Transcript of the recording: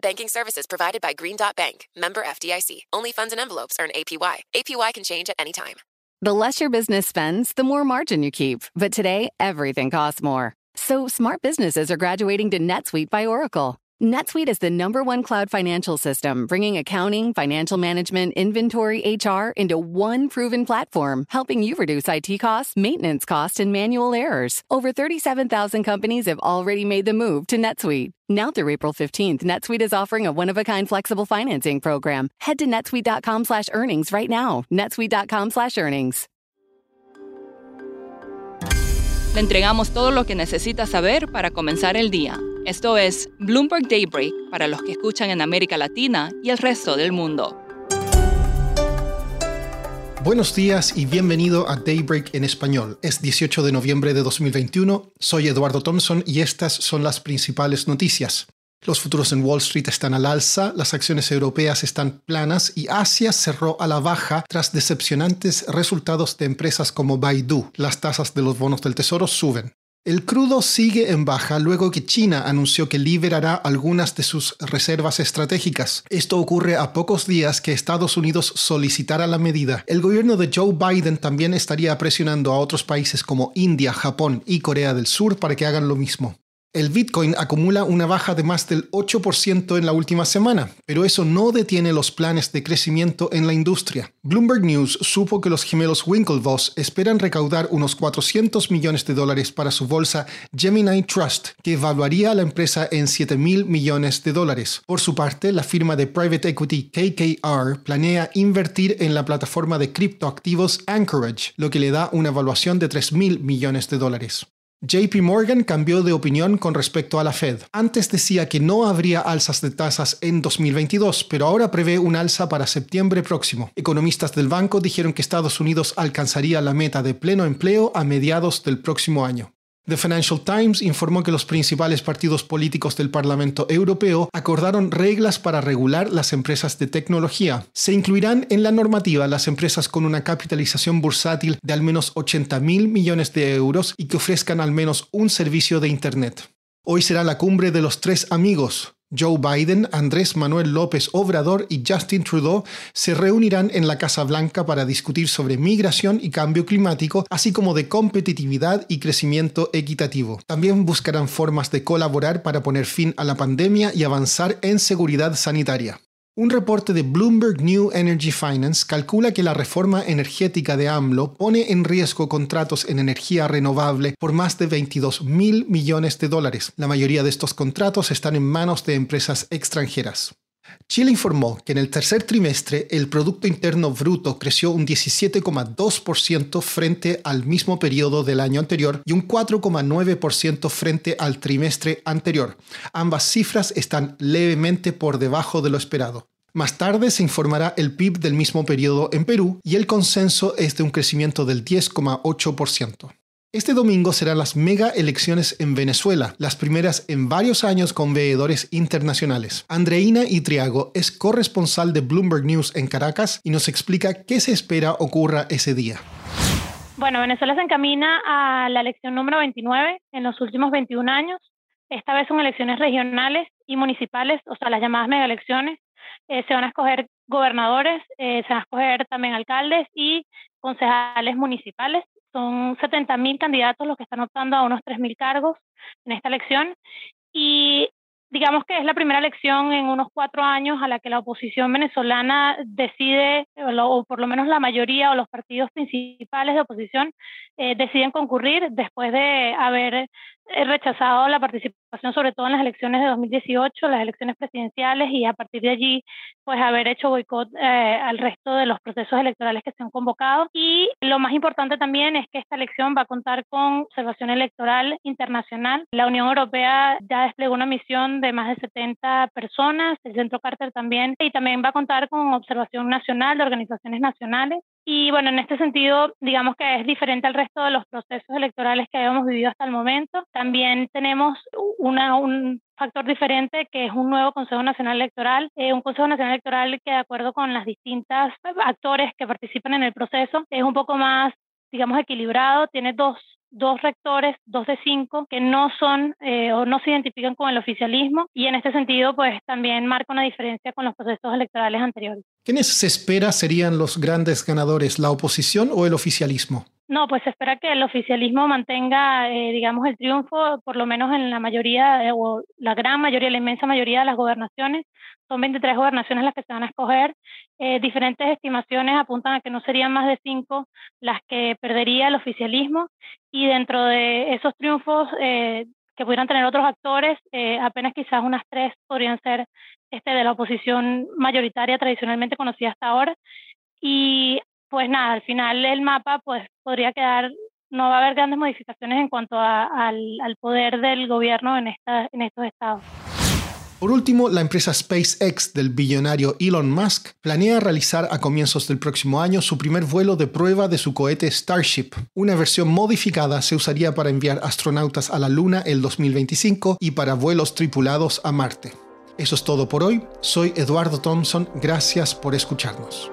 Banking services provided by Green Dot Bank, member FDIC. Only funds and envelopes earn APY. APY can change at any time. The less your business spends, the more margin you keep. But today, everything costs more. So smart businesses are graduating to NetSuite by Oracle. NetSuite is the number one cloud financial system, bringing accounting, financial management, inventory, HR into one proven platform, helping you reduce IT costs, maintenance costs, and manual errors. Over 37,000 companies have already made the move to NetSuite. Now through April 15th, NetSuite is offering a one-of-a-kind flexible financing program. Head to netsuite.com slash earnings right now. netsuite.com slash earnings. Le entregamos todo lo que necesita saber para comenzar el día. Esto es Bloomberg Daybreak para los que escuchan en América Latina y el resto del mundo. Buenos días y bienvenido a Daybreak en español. Es 18 de noviembre de 2021, soy Eduardo Thompson y estas son las principales noticias. Los futuros en Wall Street están al alza, las acciones europeas están planas y Asia cerró a la baja tras decepcionantes resultados de empresas como Baidu. Las tasas de los bonos del tesoro suben. El crudo sigue en baja luego que China anunció que liberará algunas de sus reservas estratégicas. Esto ocurre a pocos días que Estados Unidos solicitara la medida. El gobierno de Joe Biden también estaría presionando a otros países como India, Japón y Corea del Sur para que hagan lo mismo. El Bitcoin acumula una baja de más del 8% en la última semana, pero eso no detiene los planes de crecimiento en la industria. Bloomberg News supo que los gemelos Winklevoss esperan recaudar unos 400 millones de dólares para su bolsa Gemini Trust, que evaluaría a la empresa en 7 mil millones de dólares. Por su parte, la firma de private equity KKR planea invertir en la plataforma de criptoactivos Anchorage, lo que le da una evaluación de 3 mil millones de dólares. JP Morgan cambió de opinión con respecto a la Fed. Antes decía que no habría alzas de tasas en 2022, pero ahora prevé un alza para septiembre próximo. Economistas del banco dijeron que Estados Unidos alcanzaría la meta de pleno empleo a mediados del próximo año. The Financial Times informó que los principales partidos políticos del Parlamento Europeo acordaron reglas para regular las empresas de tecnología. Se incluirán en la normativa las empresas con una capitalización bursátil de al menos 80 mil millones de euros y que ofrezcan al menos un servicio de Internet. Hoy será la cumbre de los tres amigos. Joe Biden, Andrés Manuel López Obrador y Justin Trudeau se reunirán en la Casa Blanca para discutir sobre migración y cambio climático, así como de competitividad y crecimiento equitativo. También buscarán formas de colaborar para poner fin a la pandemia y avanzar en seguridad sanitaria. Un reporte de Bloomberg New Energy Finance calcula que la reforma energética de AMLO pone en riesgo contratos en energía renovable por más de 22 mil millones de dólares. La mayoría de estos contratos están en manos de empresas extranjeras. Chile informó que en el tercer trimestre el Producto Interno Bruto creció un 17,2% frente al mismo periodo del año anterior y un 4,9% frente al trimestre anterior. Ambas cifras están levemente por debajo de lo esperado. Más tarde se informará el PIB del mismo periodo en Perú y el consenso es de un crecimiento del 10,8%. Este domingo serán las mega elecciones en Venezuela, las primeras en varios años con veedores internacionales. Andreina Itriago es corresponsal de Bloomberg News en Caracas y nos explica qué se espera ocurra ese día. Bueno, Venezuela se encamina a la elección número 29 en los últimos 21 años. Esta vez son elecciones regionales y municipales, o sea, las llamadas mega elecciones. Eh, se van a escoger gobernadores, eh, se van a escoger también alcaldes y concejales municipales son 70.000 candidatos los que están optando a unos 3.000 cargos en esta elección. Y digamos que es la primera elección en unos cuatro años a la que la oposición venezolana decide, o, por lo menos la mayoría o los partidos principales de oposición eh, deciden concurrir después de haber he rechazado la participación sobre todo en las elecciones de 2018, las elecciones presidenciales y a partir de allí pues haber hecho boicot eh, al resto de los procesos electorales que se han convocado y lo más importante también es que esta elección va a contar con observación electoral internacional. La Unión Europea ya desplegó una misión de más de 70 personas, el Centro Carter también y también va a contar con observación nacional de organizaciones nacionales y bueno, en este sentido, digamos que es diferente al resto de los procesos electorales que habíamos vivido hasta el momento. También tenemos una, un factor diferente que es un nuevo Consejo Nacional Electoral, eh, un Consejo Nacional Electoral que de acuerdo con las distintas actores que participan en el proceso es un poco más, digamos, equilibrado, tiene dos dos rectores, dos de cinco, que no son eh, o no se identifican con el oficialismo y en este sentido pues también marca una diferencia con los procesos electorales anteriores. ¿Quiénes se espera serían los grandes ganadores, la oposición o el oficialismo? No, pues se espera que el oficialismo mantenga, eh, digamos, el triunfo, por lo menos en la mayoría, eh, o la gran mayoría, la inmensa mayoría de las gobernaciones. Son 23 gobernaciones las que se van a escoger. Eh, diferentes estimaciones apuntan a que no serían más de cinco las que perdería el oficialismo. Y dentro de esos triunfos que pudieran tener otros actores, apenas quizás unas tres podrían ser este, de la oposición mayoritaria tradicionalmente conocida hasta ahora. Y pues nada, al final el mapa pues podría quedar, no va a haber grandes modificaciones en cuanto al, poder del gobierno en estos estados. Por último, la empresa SpaceX del billonario Elon Musk planea realizar a comienzos del próximo año su primer vuelo de prueba de su cohete Starship. Una versión modificada se usaría para enviar astronautas a la Luna el 2025 y para vuelos tripulados a Marte. Eso es todo por hoy. Soy Eduardo Thompson. Gracias por escucharnos.